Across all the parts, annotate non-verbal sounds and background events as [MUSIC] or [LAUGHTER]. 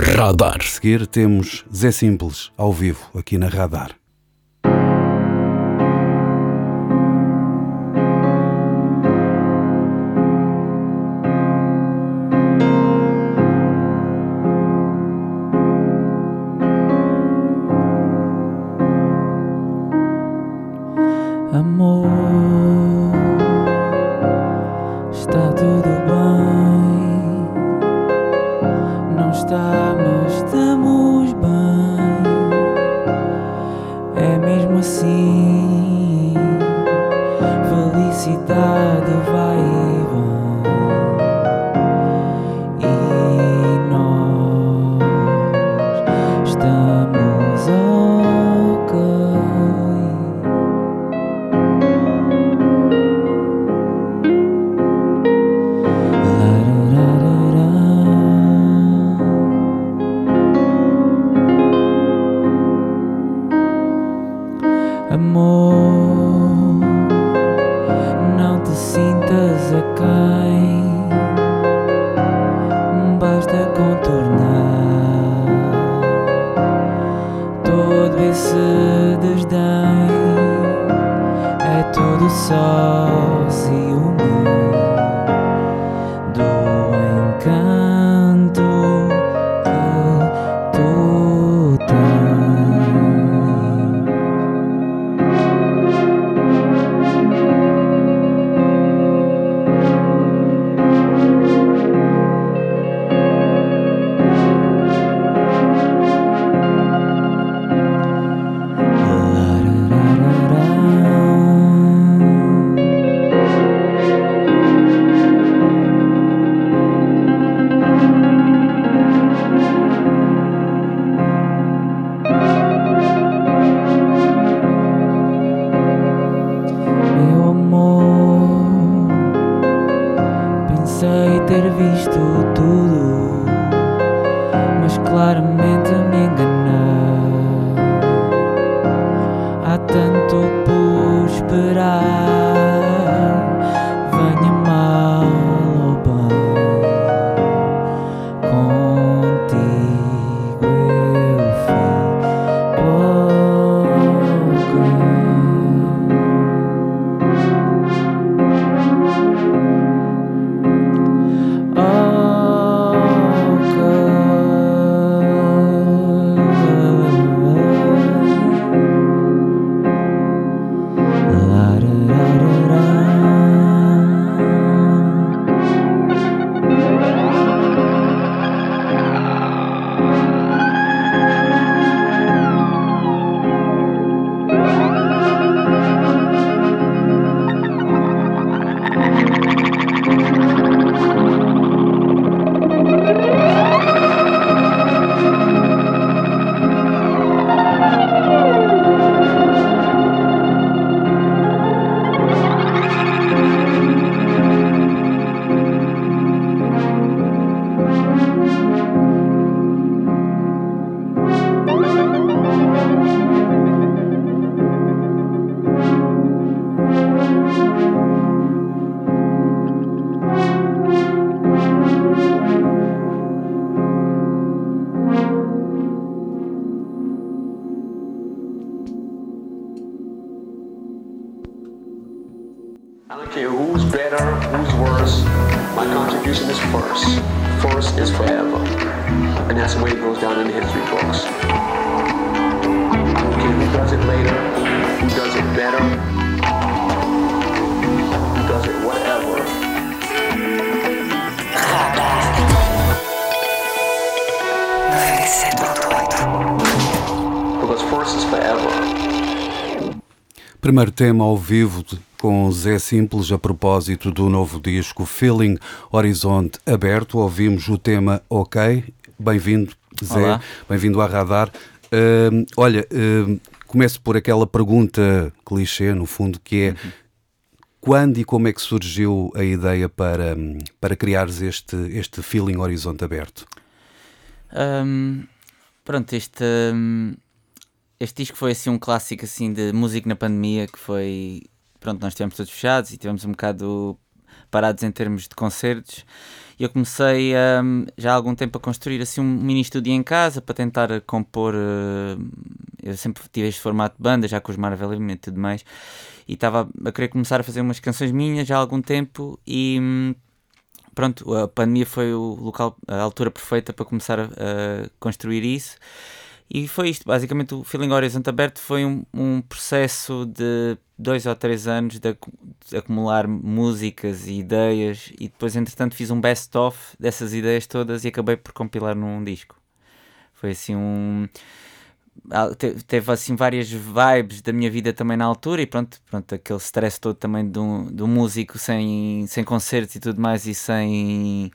Radar. A seguir temos Zé Simples ao vivo aqui na Radar. Primeiro tema ao vivo de, com Zé Simples a propósito do novo disco Feeling Horizonte Aberto. Ouvimos o tema OK. Bem-vindo, Zé. Bem-vindo à Radar. Uh, olha, uh, começo por aquela pergunta clichê, no fundo, que é uhum. quando e como é que surgiu a ideia para, para criares este, este Feeling Horizonte Aberto? Um, pronto, este... Um este disco foi assim um clássico assim de música na pandemia que foi pronto, nós estivemos todos fechados e tivemos um bocado parados em termos de concertos. E eu comecei um, já há algum tempo a construir assim um mini estúdio em casa para tentar compor. Uh, eu sempre tive este formato de banda, já com os Marvel e tudo mais, e estava a querer começar a fazer umas canções minhas já há algum tempo e. Um, pronto, a pandemia foi o local, a altura perfeita para começar a, a construir isso. E foi isto, basicamente o Feeling Horizonte Aberto foi um, um processo de dois ou três anos de, de, acumular músicas e ideias e depois entretanto fiz um best-of dessas ideias todas e acabei por compilar num disco. Foi assim um... Teve assim várias vibes da minha vida também na altura e pronto, pronto aquele stress todo também de um músico sem, sem concertos e tudo mais e sem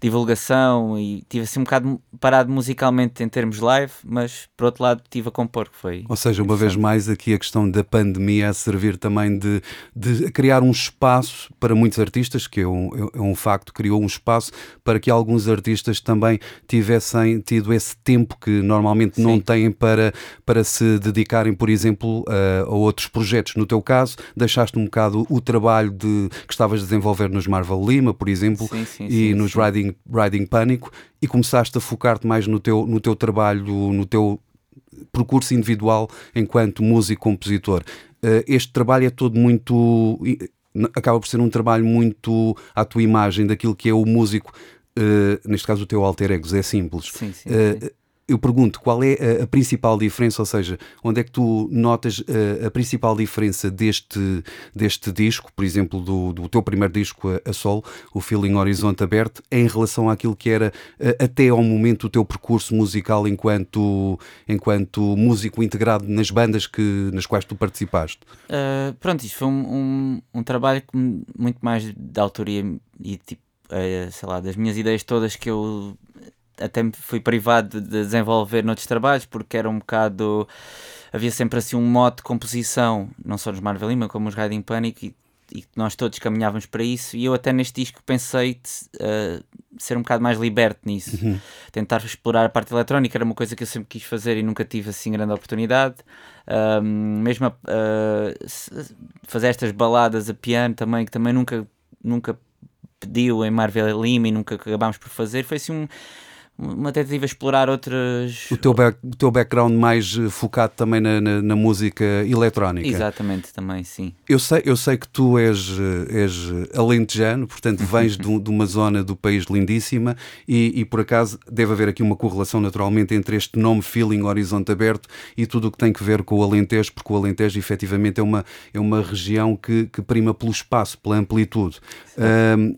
divulgação e tive assim um bocado parado musicalmente em termos live, mas por outro lado tive a compor, que foi. Ou seja, uma vez mais aqui a questão da pandemia a servir também de, de criar um espaço para muitos artistas, que é um, é um facto, criou um espaço para que alguns artistas também tivessem tido esse tempo que normalmente Sim. não têm para, para se dedicarem, por exemplo, a, a, outros projetos. No teu caso, deixaste um bocado o trabalho de, que estavas a desenvolver nos Marvel Lima, por exemplo, sim, sim, e nos Riding Riding, Riding Pânico e começaste a focar-te mais no teu, no teu trabalho, no teu percurso individual enquanto músico-compositor. Uh, este trabalho é todo muito. acaba por ser um trabalho muito à tua imagem daquilo que é o músico, uh, neste caso o teu alter ego, é simples. Sim, sim, uh, sim eu pergunto qual é a, a, principal diferença, ou seja, onde é que tu notas a, a principal diferença deste, deste disco, por exemplo, do, do teu primeiro disco a, a Sol, o Feeling Horizonte Aberto, em relação àquilo que era até ao momento o teu percurso musical enquanto, enquanto músico integrado nas bandas que, nas quais tu participaste? Uh, pronto, isto foi um, um, um trabalho muito mais de autoria e tipo, uh, sei lá, das minhas ideias todas que eu até me fui privado de desenvolver noutros trabalhos porque era um bocado. Havia sempre assim um modo de composição, não só nos Marvel Lima, como os Riding Panic, e, e nós todos caminhávamos para isso. E eu, até neste disco, pensei uh, ser um bocado mais liberto nisso, uhum. tentar explorar a parte eletrónica. Era uma coisa que eu sempre quis fazer e nunca tive assim grande oportunidade. Uh, mesmo a, uh, fazer estas baladas a piano também, que também nunca, nunca pediu em Marvel Lima e nunca acabámos por fazer. Foi assim um uma tentativa a explorar outras. O teu, back, o teu background mais eh, focado também na, na, na, música eletrónica. Exatamente, também, sim. Eu sei, eu sei que tu és, eh, és alentejano, portanto [LAUGHS] vens de, de, uma zona do país lindíssima e, e, por acaso deve haver aqui uma correlação naturalmente entre este nome Feeling Horizonte Aberto e tudo o que tem que ver com o Alentejo, porque o Alentejo efetivamente é uma, é uma região que, que prima pelo espaço, pela amplitude. Um,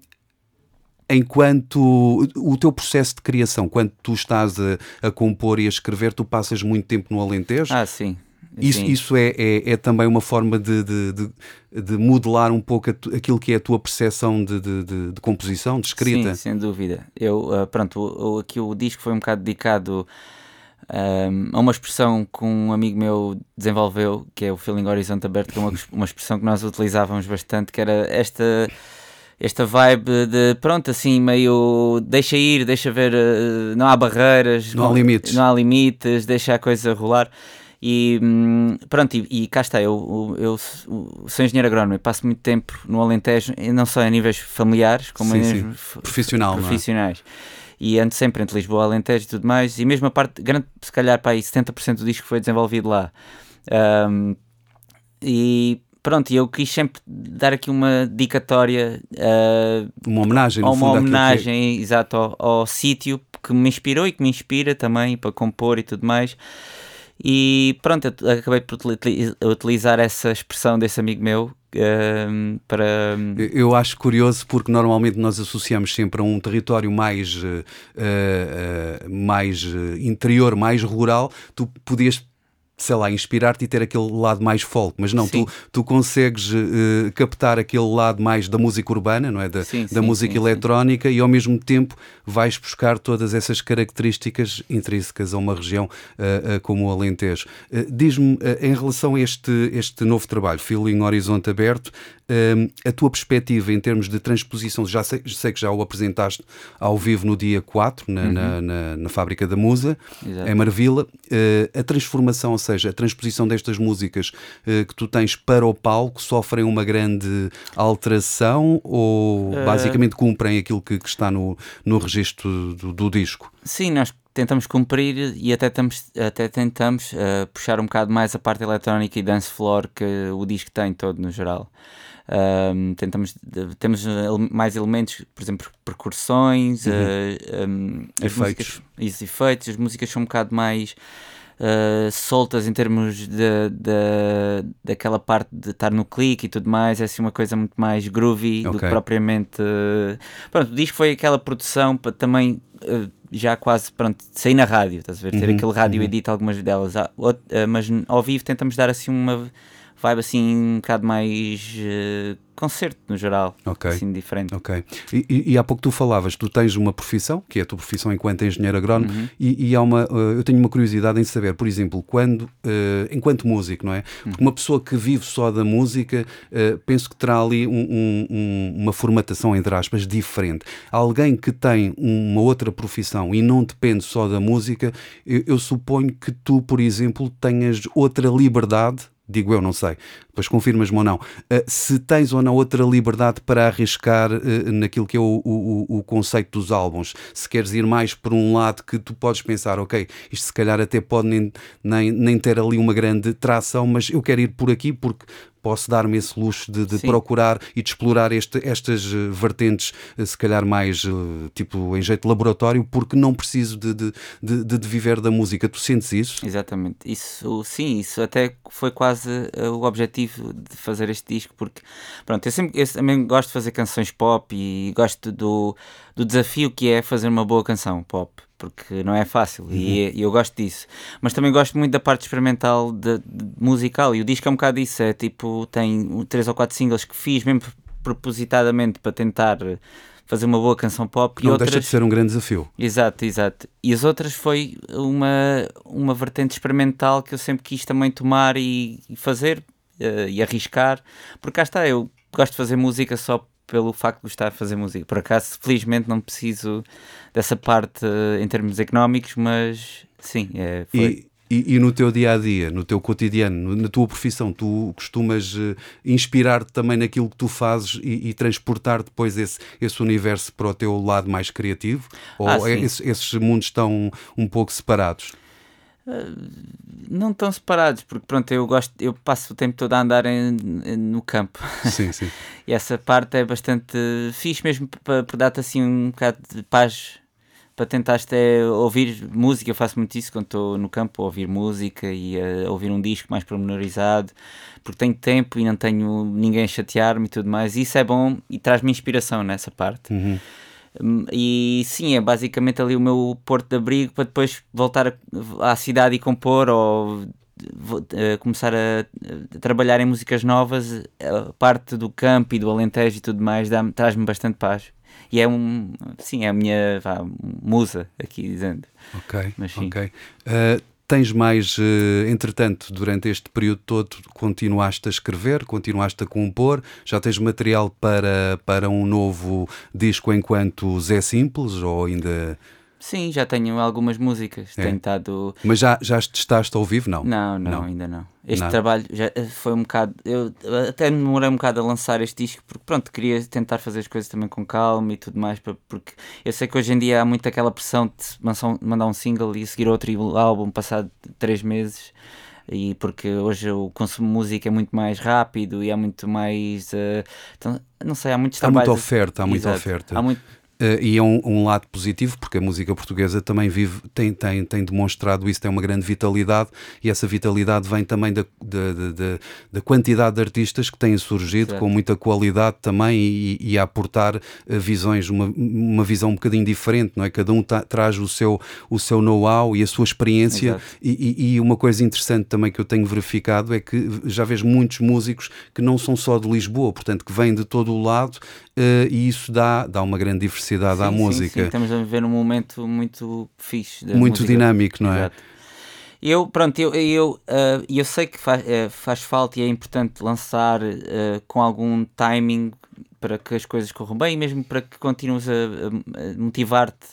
enquanto o teu processo de criação, quando tu estás a, a, compor e a escrever, tu passas muito tempo no Alentejo? Ah, sim. Isso, isso é, é, é, também uma forma de, de, de, de, modelar um pouco aquilo que é a tua percepção de, de, composição, de escrita? Sim, sem dúvida. Eu, uh, pronto, o, o, aqui o disco foi um bocado dedicado um, a uma expressão que um amigo meu desenvolveu, que é o Feeling Horizonte Aberto, que é uma, [LAUGHS] uma expressão que nós utilizávamos bastante, que era esta esta vibe de pronto, assim, meio deixa ir, deixa ver, eh, não há barreiras, não há limites, não há limites deixa a coisa rolar. E hum, pronto, e, e, cá está, eu, eu, eu sou engenheiro agrónomo, passo muito tempo no Alentejo, não só a níveis familiares, como sim, a níveis Profissional, é? profissionais. E ando sempre entre Lisboa, Alentejo e tudo mais, e mesmo a parte, grande, se calhar para aí 70% do disco foi desenvolvido lá. Um, e pronto, eu quis sempre dar aqui uma dedicatória. Uh, uma homenagem, no Uma fundo, homenagem, que... exato, ao, ao sítio que me inspirou e que me inspira também para compor e tudo mais. E pronto, acabei por utilizar essa expressão desse amigo meu Uh, para. Eu acho curioso porque normalmente nós associamos sempre a um território mais, uh, uh, mais interior, mais rural. Tu podias sei lá, inspirar-te e ter aquele lado mais folk, mas não, tu, tu consegues uh, captar aquele lado mais da música urbana, não é? Da, sim, da sim, música eletrónica e ao mesmo tempo vais buscar todas essas características intrínsecas a uma região uh, uh, como o Alentejo. Diz-me, em relação a este, este novo trabalho, Feeling Horizonte Aberto, a tua perspectiva em termos de transposição, já sei, sei, que já o apresentaste ao vivo no dia 4, na, uhum. na, na, na Fábrica da Musa, Exato. em Marvila. Uh, a transformação, ou seja, a transposição destas músicas uh, que tu tens para o palco sofrem uma grande alteração ou uh... basicamente cumprem aquilo que, que, está no, no registro do, do disco? Sim, nós tentamos cumprir e até, tamos, até tentamos uh, puxar um bocado mais a parte eletrónica e dance floor que o disco tem todo no geral. Um, tentamos, temos mais elementos, por exemplo, percussões, uhum. uh, um, efeitos. Músicas, efeitos, as músicas são um bocado mais uh, soltas em termos de, de, daquela parte de estar no clique e tudo mais, é assim uma coisa muito mais groovy okay. do que propriamente. Uh, pronto, o disco foi aquela produção para também. Uh, já quase pronto, sair na rádio, estás a ver? Ter uhum, aquele rádio uhum. edita algumas delas, ah, mas ao vivo tentamos dar assim uma vibe assim um bocado mais uh, concerto no geral, okay. assim diferente. Ok. E, e, e, há pouco tu falavas, tu tens uma profissão, que é a tua profissão enquanto engenheiro agrónomo, uhum. e, e, há uma, uh, eu tenho uma curiosidade em saber, por exemplo, quando, uh, enquanto músico, não é? Porque uhum. uma pessoa que vive só da música, penso que terá ali um, um, uma formatação, entre aspas, diferente. Alguém que tem uma outra profissão e não depende só da música, eu, eu suponho que tu, por exemplo, tenhas outra liberdade digo eu, não sei, depois confirmas-me ou não, uh, se tens ou não outra liberdade para arriscar uh, naquilo que é o, o, o, conceito dos álbuns, se queres ir mais por um lado que tu podes pensar, ok, isto se calhar até pode nem, nem, nem ter ali uma grande tração, mas eu quero ir por aqui porque posso dar-me esse luxo de, de procurar e de explorar este, estas eh, vertentes, eh, se calhar mais eh, tipo em jeito de laboratório, porque não preciso de, de, de, de viver da música. Tu sentes isso? Exatamente. Isso, sim, isso até foi quase o objetivo de fazer este disco, porque pronto, eu sempre eu também gosto de fazer canções pop e gosto do, do desafio que é fazer uma boa canção pop porque não é fácil uhum. e, eu gosto disso. Mas também gosto muito da parte experimental de, de, musical e o disco é um bocado isso, é tipo, tem três ou quatro singles que fiz mesmo propositadamente para tentar fazer uma boa canção pop. Não e outras... deixa de ser um grande desafio. Exato, exato. E as outras foi uma, uma vertente experimental que eu sempre quis também tomar e, e fazer uh, e arriscar, porque cá está, eu gosto de fazer música só pelo facto de gostar de fazer música. Por acaso, felizmente, não preciso dessa parte em termos económicos, mas sim, é, foi. E... E, e, no teu dia a dia, no teu cotidiano, na tua profissão, tu costumas uh, inspirar-te também naquilo que tu fazes e, e, transportar depois esse, esse universo para o teu lado mais criativo? Ou ah, é, esses, esses mundos estão um pouco separados? não tão separados, porque pronto, eu gosto, eu passo o tempo todo a andar em, em, no campo. Sim, sim. [LAUGHS] e essa parte é bastante fixe mesmo para, dar-te assim um bocado de paz para tentar até ouvir música. Eu faço muito isso quando estou no campo, a ouvir música e a ouvir um disco mais pormenorizado, porque tenho tempo e não tenho ninguém a chatear-me e tudo mais. E isso é bom e traz-me inspiração nessa parte. Uhum. Hum, e sim, é basicamente ali o meu porto de abrigo para depois voltar à cidade e compor ou uh, começar a, a, trabalhar em músicas novas. A parte do campo e do Alentejo e tudo mais traz-me bastante paz. E é um, sim, é a minha vá, musa aqui dizendo. Ok, Mas, sim. ok. Uh, Tens mais, eh, entretanto, durante este período todo, continuaste a escrever, continuaste a compor, já tens material para, para um novo disco enquanto Zé Simples ou ainda Sim, já tenho algumas músicas. É. Tenho estado... Mas já, já as testaste ao vivo? Não, não, não, não. ainda não. Este não. trabalho já eh, foi um bocado. Eu até demorei um bocado a lançar este disco porque, pronto, queria tentar fazer as coisas também com calma e tudo mais. Porque eu sei que hoje em dia há muito aquela pressão de mandar um single e seguir outro álbum passado três meses e porque hoje o consumo de música é muito mais rápido e há muito mais uh, então, não sei, há muitos há muita oferta, há muita Exato. oferta há muito, Uh, e é um, um, lado positivo, porque a música portuguesa também vive, tem, tem, tem demonstrado isso, tem uma grande vitalidade, e essa vitalidade vem também da, da, da, da quantidade de artistas que têm surgido certo. com muita qualidade também e, e a aportar uh, visões, uma, uma visão um bocadinho diferente, não é? Cada um traz o seu, o seu know-how e a sua experiência, e, e, e, uma coisa interessante também que eu tenho verificado é que já vejo muitos músicos que não são só de Lisboa, portanto, que vêm de todo o lado, uh, e isso dá, dá uma grande diversidade diversidade sim, à música. Sim, estamos a viver um momento muito fixe. muito música. dinâmico, não é? Exato. Eu, pronto, eu, eu, uh, eu sei que faz, uh, faz falta e é importante lançar uh, com algum timing para que as coisas corram bem e mesmo para que continues a, a motivar-te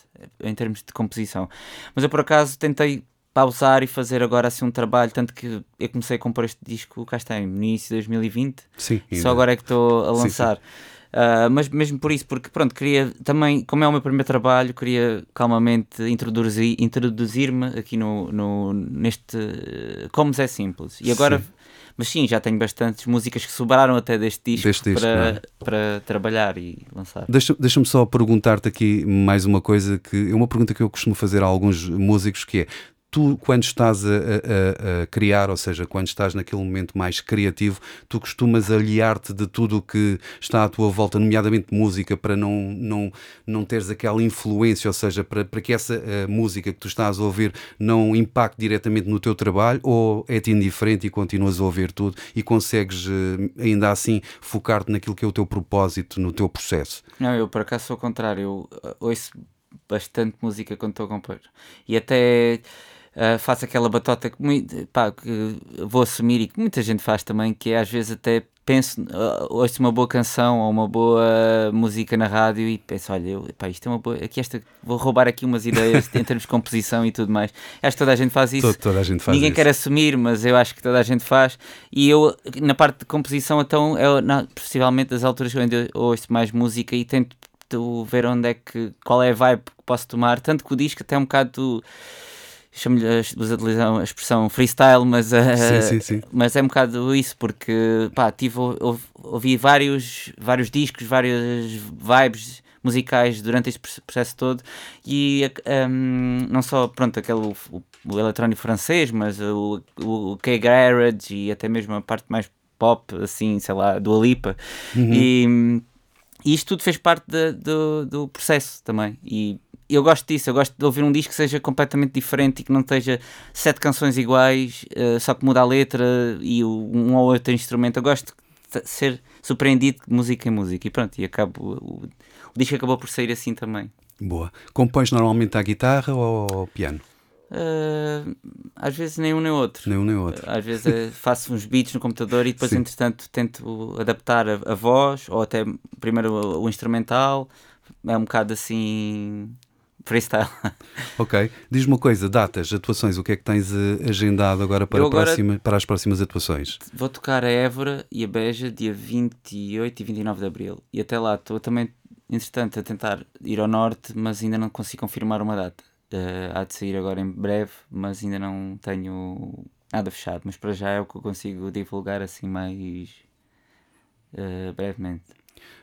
em termos de composição. Mas eu, por acaso, tentei pausar e fazer agora assim um trabalho, tanto que eu comecei a compor este disco, cá está, no início de 2020, sim, só agora é que estou a lançar. Sim, sim. Uh, mas mesmo por isso, porque pronto, queria também, como é o meu primeiro trabalho, queria calmamente introduzir-me introduzir aqui no, no, neste Como é Simples. E agora, sim. mas sim, já tenho bastantes músicas que sobraram até deste disco, deste disco para, é? para trabalhar e lançar. Deixa-me deixa só perguntar-te aqui mais uma coisa que é uma pergunta que eu costumo fazer a alguns músicos que é tu, quando estás a, a, a, criar, ou seja, quando estás naquele momento mais criativo, tu costumas aliar-te de tudo o que está à tua volta, nomeadamente música, para não, não, não teres aquela influência, ou seja, para, para que essa eh, música que tu estás a ouvir não impacte diretamente no teu trabalho, ou é-te indiferente e continuas a ouvir tudo e consegues eh, ainda assim focar-te naquilo que é o teu propósito, no teu processo? Não, eu por acaso sou o contrário, eu eh, ouço bastante música quando estou a compor. E até uh, faço aquela batota que, muito, pá, que vou assumir e que muita gente faz também, que é às vezes até penso, uh, ouço uma boa canção ou uma boa música na rádio e penso, olha, eu, pá, isto é uma boa, aqui esta, vou roubar aqui umas ideias [LAUGHS] em termos de composição e tudo mais. Acho que toda a gente faz isso. Todo, toda a gente faz Ninguém isso. quer assumir, mas eu acho que toda a gente faz. E eu, na parte de composição, então, é na, possivelmente das alturas onde eu ouço mais música e tento ver onde é que, qual é a vibe que posso tomar, tanto que o disco até um bocado chamo-lhe, a expressão freestyle, mas, uh, sim, sim, sim. mas é um bocado isso, porque pá, tive, ouvi, ouvi vários, vários discos, várias vibes musicais durante este processo todo e um, não só pronto, aquele, o, o eletrónico francês, mas o, o, o K-Garage e até mesmo a parte mais pop, assim, sei lá, do Alipa. Uhum. E, e isto tudo fez parte de, do, do processo também. E eu gosto disso, eu gosto de ouvir um disco que seja completamente diferente e que não esteja sete canções iguais, uh, só que muda a letra e o, um ou outro instrumento. Eu gosto de ser surpreendido de música em música e pronto, e acabo, o, o disco acabou por sair assim também. Boa. Compões normalmente à guitarra ou ao piano? Uh, às vezes nem um nem outro. Nem um nem outro. às vezes uh, [LAUGHS] faço uns beats no computador e depois, Sim. entretanto, tento adaptar a, a, voz ou até primeiro o, o instrumental. É um bocado assim freestyle. [LAUGHS] Ok. Diz-me uma coisa, datas, atuações, o que é que tens uh, agendado agora para, agora próxima, para as próximas atuações? Vou tocar a Évora e a Beja dia 28 e 29 de Abril. E até lá estou também, entretanto, a tentar ir ao Norte, mas ainda não consigo confirmar uma data. Uh, há de sair agora em breve, mas ainda não tenho nada fechado. Mas para já é o que eu consigo divulgar assim mais uh, brevemente.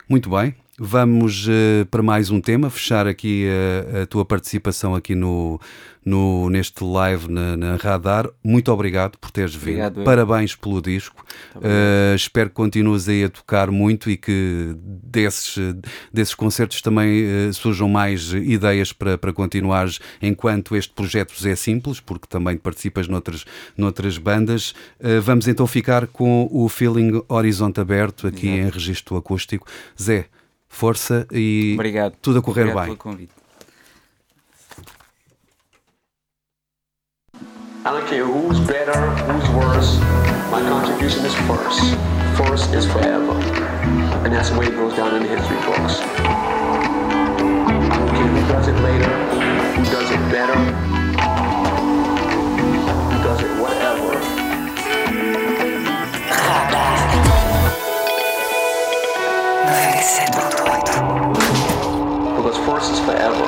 Muito bem. Vamos uh, para mais um tema, fechar aqui a, a tua participação aqui no, no, neste live na, na, Radar. Muito obrigado por teres obrigado, vindo. Parabéns pelo disco. Uh, espero que continues aí a tocar muito e que desses, desses concertos também uh, surjam mais ideias para, para continuares enquanto este projeto é simples, porque também participas noutras, noutras bandas. Uh, vamos então ficar com o Feeling Horizonte Aberto aqui Exato. em registro acústico. Zé, força e Obrigado. tudo a correr Obrigado bem. Pelo convite. I don't care who's better, who's worse. My contribution is first. First is forever. And that's the way it goes down in the history books. I don't care who does it later, who does it better, Because force is forever.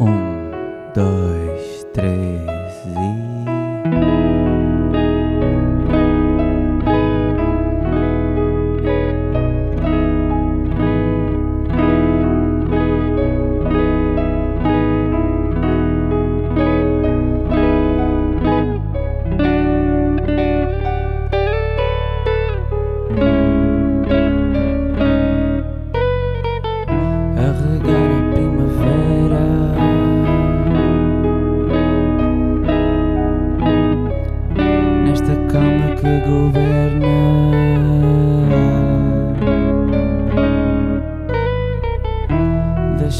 Um, dois.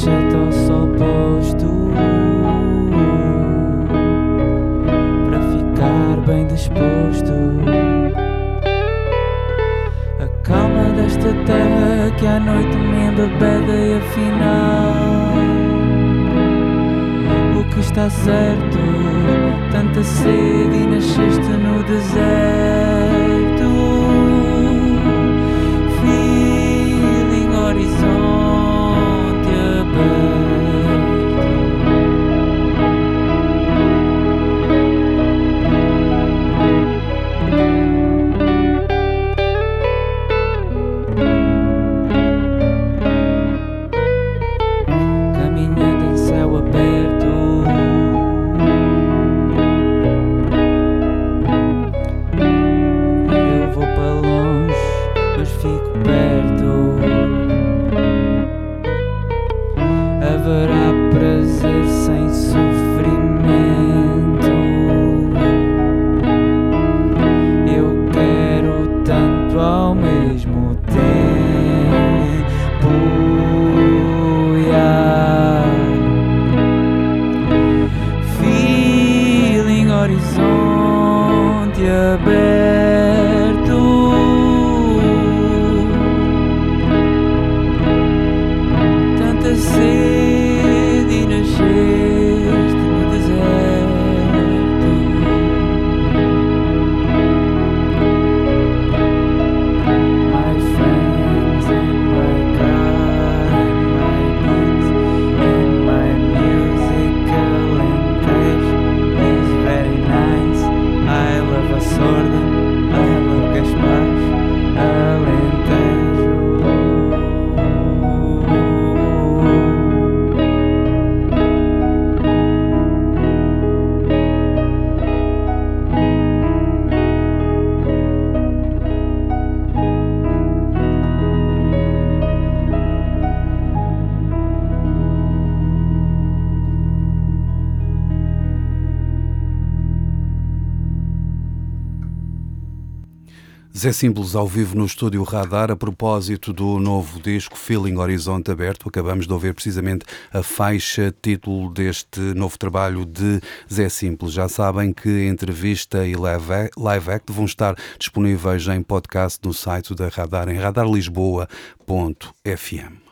Deixa-te ao sol posto para ficar bem disposto. A calma desta terra que à noite me embebeda e afinal o que está certo, tanta sede e nasceste no deserto. Horizonte aberto. Zé Simples ao vivo no estúdio Radar a propósito do novo disco Feeling Horizonte Aberto. Acabamos de ouvir precisamente a faixa título deste novo trabalho de Zé Simples. Já sabem que entrevista e live act vão estar disponíveis em podcast no site da Radar em radarlisboa.fm.